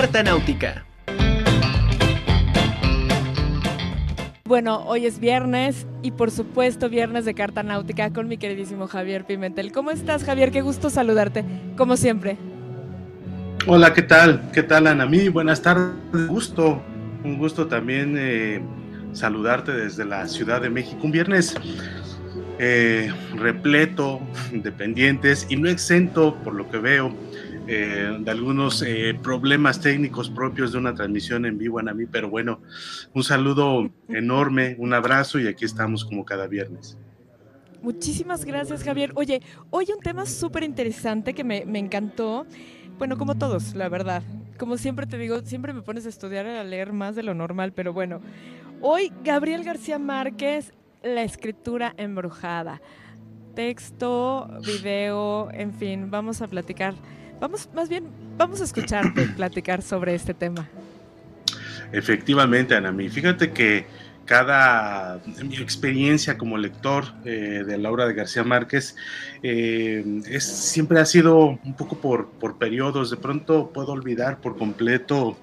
Carta Náutica. Bueno, hoy es viernes y por supuesto viernes de Carta Náutica con mi queridísimo Javier Pimentel. ¿Cómo estás, Javier? Qué gusto saludarte, como siempre. Hola, ¿qué tal? ¿Qué tal, Ana? Mí? Buenas tardes. Un gusto, un gusto también eh, saludarte desde la Ciudad de México. Un viernes eh, repleto de pendientes y no exento, por lo que veo, eh, de algunos eh, problemas técnicos propios de una transmisión en vivo en mí, pero bueno, un saludo enorme, un abrazo y aquí estamos como cada viernes. Muchísimas gracias, Javier. Oye, hoy un tema súper interesante que me, me, encantó. Bueno, como todos, la verdad. Como siempre te digo, siempre me pones a estudiar, a leer más de lo normal, pero bueno. Hoy, Gabriel García Márquez, La escritura embrujada. Texto, video, en fin, vamos a platicar Vamos, más bien, vamos a escucharte platicar sobre este tema. Efectivamente, Anami. Fíjate que cada mi experiencia como lector eh, de Laura de García Márquez eh, es, siempre ha sido un poco por, por periodos. De pronto puedo olvidar por completo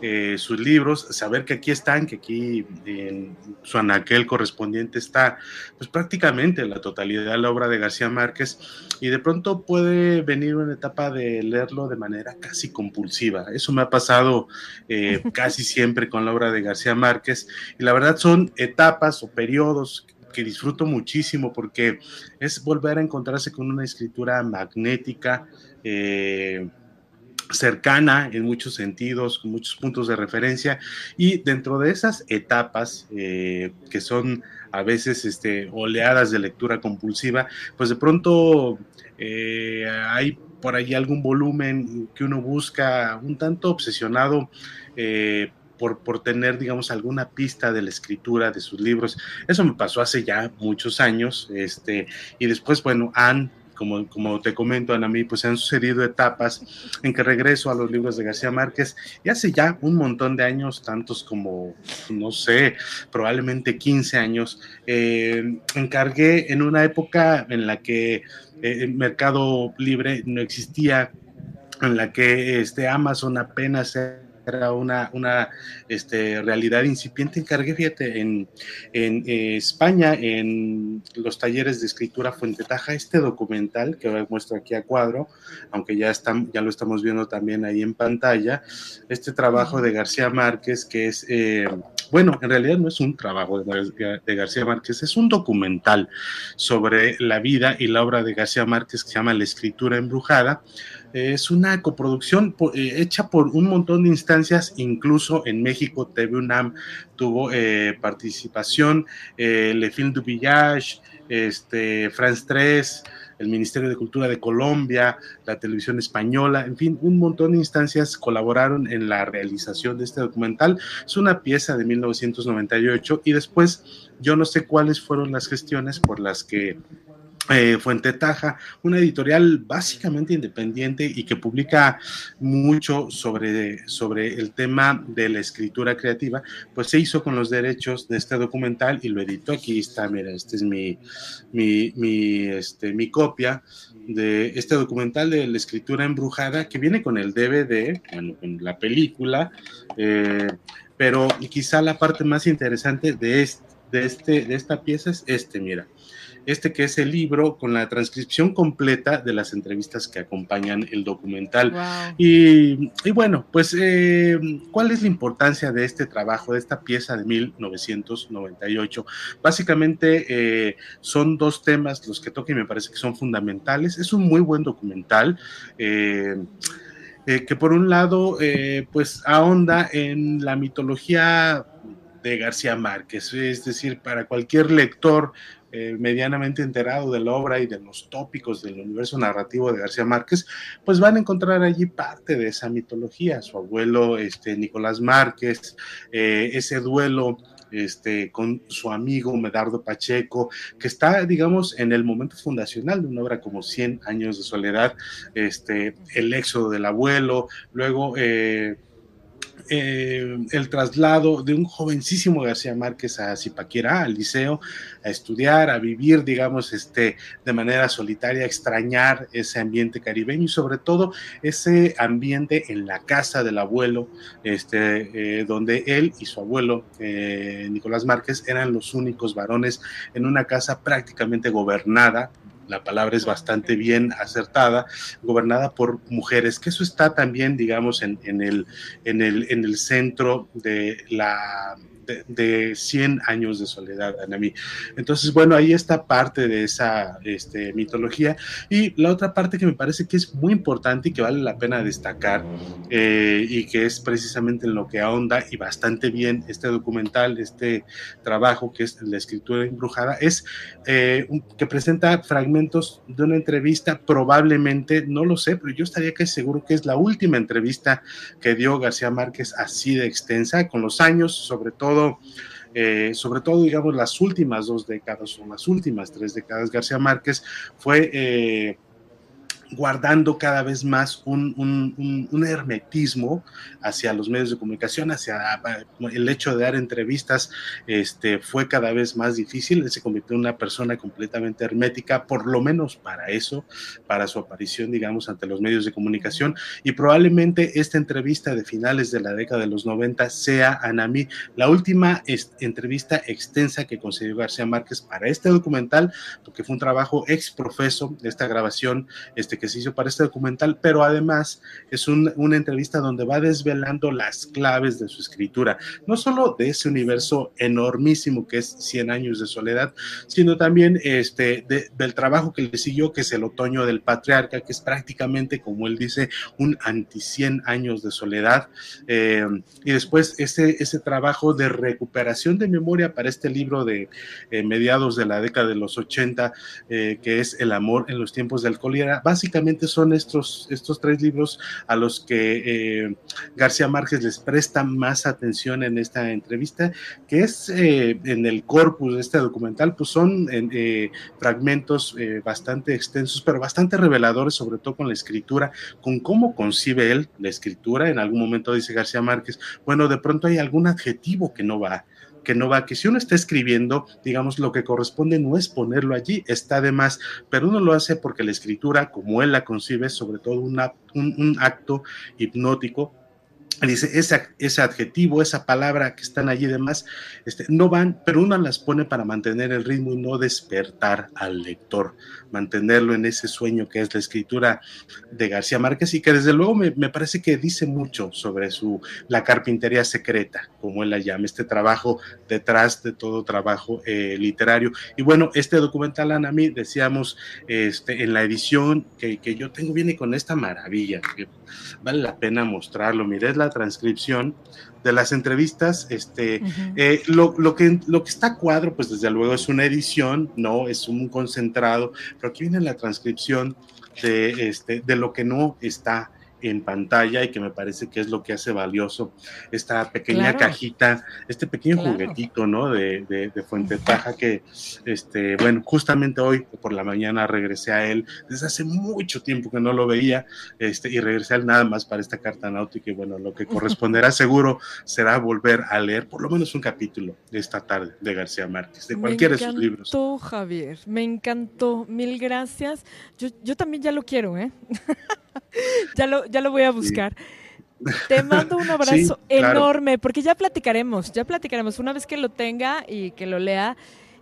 eh, sus libros, saber que aquí están, que aquí en su anaquel correspondiente está pues prácticamente la totalidad de la obra de García Márquez y de pronto puede venir una etapa de leerlo de manera casi compulsiva. Eso me ha pasado eh, casi siempre con la obra de García Márquez y la verdad son etapas o periodos que disfruto muchísimo porque es volver a encontrarse con una escritura magnética, eh, cercana en muchos sentidos, con muchos puntos de referencia y dentro de esas etapas eh, que son a veces este, oleadas de lectura compulsiva, pues de pronto eh, hay por ahí algún volumen que uno busca un tanto obsesionado eh, por, por, tener, digamos, alguna pista de la escritura de sus libros. Eso me pasó hace ya muchos años, este, y después, bueno, han como, te comento, Ana, mí, pues han sucedido etapas en que regreso a los libros de García Márquez y hace ya un montón de años, tantos como, no sé, probablemente 15 años, eh, encargué en una época en la que eh, el mercado libre no existía, en la que este Amazon apenas era una, una este, realidad incipiente. Encargué, fíjate, en, en eh, España, en los talleres de escritura Fuente Taja, este documental que muestro aquí a cuadro, aunque ya, están, ya lo estamos viendo también ahí en pantalla, este trabajo de García Márquez, que es... Eh, bueno, en realidad no es un trabajo de, de, García Márquez, es un documental sobre la vida y la obra de García Márquez que se llama La escritura embrujada, es una coproducción eh, hecha por un montón de instancias, incluso en México TV UNAM tuvo eh, participación, eh, Le Film du Village, este, France 3, el Ministerio de Cultura de Colombia, la televisión española, en fin, un montón de instancias colaboraron en la realización de este documental. Es una pieza de 1998 y después yo no sé cuáles fueron las gestiones por las que eh, Fuente Taja, una editorial básicamente independiente y que publica mucho sobre, sobre el tema de la escritura creativa, pues se hizo con los derechos de este documental y lo editó. Aquí está, mira, esta es mi, mi, este, mi copia de este documental de la escritura embrujada que viene con el DVD, bueno, con la película, eh, pero quizá la parte más interesante de, este, de, este, de esta pieza es este, mira este que es el libro con la transcripción completa de las entrevistas que acompañan el documental. Y, bueno, pues, eh, ¿cuál es la importancia de este trabajo, de esta pieza de 1998? Básicamente eh, son dos temas los que toca y me parece que son fundamentales. Es un muy buen documental. Eh, que por un lado, pues ahonda en la mitología de García Márquez, es decir, para cualquier lector eh, medianamente enterado de la obra y de los tópicos del universo narrativo de García Márquez, pues van a encontrar allí parte de esa mitología, su abuelo este, Nicolás Márquez, eh, ese duelo este, con su amigo Medardo Pacheco, que está, digamos, en el momento fundacional de una obra como 100 años de soledad, este, el éxodo del abuelo, luego... Eh, eh, el traslado de un jovencísimo García Márquez a Zipaquirá, al liceo, a estudiar, a vivir, digamos, este, de manera solitaria, extrañar ese ambiente caribeño y sobre todo ese ambiente en la casa del abuelo, este, eh, donde él y su abuelo, eh, Nicolás Márquez, eran los únicos varones en una casa prácticamente gobernada la palabra es bastante bien acertada, gobernada por mujeres, que eso está también, digamos, en, en, el, en, el, en el centro de la de, 100 años de soledad, Anami. Entonces, bueno, ahí está parte de esa este, mitología. Y la otra parte que me parece que es muy importante y que vale la pena destacar, eh, y que es precisamente en lo que ahonda y bastante bien este documental, este trabajo que es la escritura embrujada, es eh, que presenta fragmentos de una entrevista, probablemente, no lo sé, pero yo estaría casi seguro que es la última entrevista que dio García Márquez así de extensa, con los años, sobre todo eh, sobre todo, digamos, las últimas dos décadas o las últimas tres décadas, García Márquez fue eh, guardando cada vez más un, hermetismo hacia los medios de comunicación, hacia el hecho de dar entrevistas, este, fue cada vez más difícil, él se convirtió en una persona completamente hermética, por lo menos para eso, para su aparición, digamos, ante los medios de comunicación, y probablemente esta entrevista de finales de la década de los 90 sea, Anami, la última entrevista extensa que concedió García Márquez para este documental, porque fue un trabajo ex profeso, esta grabación, este, que se hizo para este documental, pero además es una entrevista donde va desvelando las claves de su escritura, no solo de ese universo enormísimo que es 100 años de soledad, sino también este, del trabajo que le siguió, que es el otoño del patriarca, que es prácticamente, como él dice, un anti 100 años de soledad, eh, y después ese, ese trabajo de recuperación de memoria para este libro de eh, mediados de la década de los 80, eh, que es El amor en los tiempos del cólera, básicamente son estos, estos tres libros a los que eh, García Márquez les presta más atención en esta entrevista, que es eh, en el corpus de este documental, pues son eh, fragmentos bastante extensos, pero bastante reveladores, sobre todo con la escritura, con cómo concibe él la escritura. En algún momento dice García Márquez, bueno, de pronto hay algún adjetivo que no va que no va, que si uno está escribiendo, digamos, lo que corresponde no es ponerlo allí, está de más, pero uno lo hace porque la escritura, como él la concibe, sobre todo un, un acto hipnótico dice, ese, ese, adjetivo, esa palabra que están allí demás, este, no van, pero uno las pone para mantener el ritmo y no despertar al lector, mantenerlo en ese sueño que es la escritura de García Márquez y que desde luego me, parece que dice mucho sobre su, la carpintería secreta, como él la llama, este trabajo detrás de todo trabajo eh, literario. Y bueno, este documental, Anami, decíamos este, en la edición que, que yo tengo, viene con esta maravilla, que vale la pena mostrarlo, mire, es la transcripción de las entrevistas, este, eh, lo, lo, que, lo que está a cuadro, pues desde luego es una edición, no es un concentrado, pero aquí viene la transcripción de, este, de lo que no está en pantalla y que me parece que es lo que hace valioso esta pequeña cajita, este pequeño juguetito, ¿no? De, de, Fuente Taja que, este, bueno, justamente hoy por la mañana regresé a él, desde hace mucho tiempo que no lo veía, este, y regresé a él nada más para esta carta náutica y bueno, lo que corresponderá seguro será volver a leer por lo menos un capítulo de esta tarde de García Márquez, de cualquiera de sus libros. Me encantó, Javier, me encantó, mil gracias. Yo, yo también ya lo quiero, ¿eh? ya, lo, ya lo voy a buscar. Te mando un abrazo enorme, porque ya platicaremos, ya platicaremos. Una vez que lo tenga y que lo lea,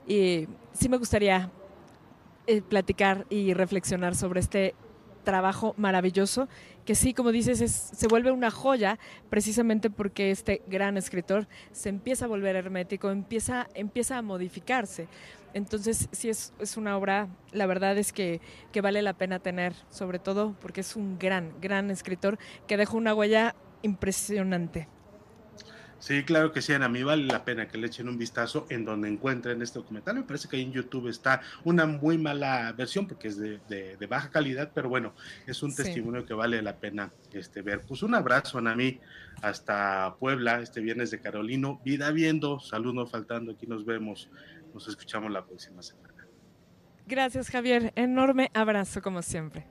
y sí me gustaría eh, platicar y reflexionar sobre este trabajo maravilloso, que sí, como dices, se vuelve una joya precisamente porque este gran escritor se empieza a volver hermético, empieza, empieza a modificarse. Entonces, sí es, es una obra, la verdad es que, que, vale la pena tener, sobre todo porque es un gran, gran escritor que dejó una huella impresionante. Sí, claro que sí, a mí vale la pena que le echen un vistazo en donde encuentren este documental. Me parece que ahí en YouTube está una muy mala versión porque es de, de, baja calidad, pero bueno, es un testimonio que vale la pena este, ver. Pues un abrazo, a mí hasta Puebla, este viernes de Carolino. Vida viendo, salud no faltando, aquí nos vemos. Nos escuchamos la próxima semana. Gracias, Javier. Enorme abrazo, como siempre.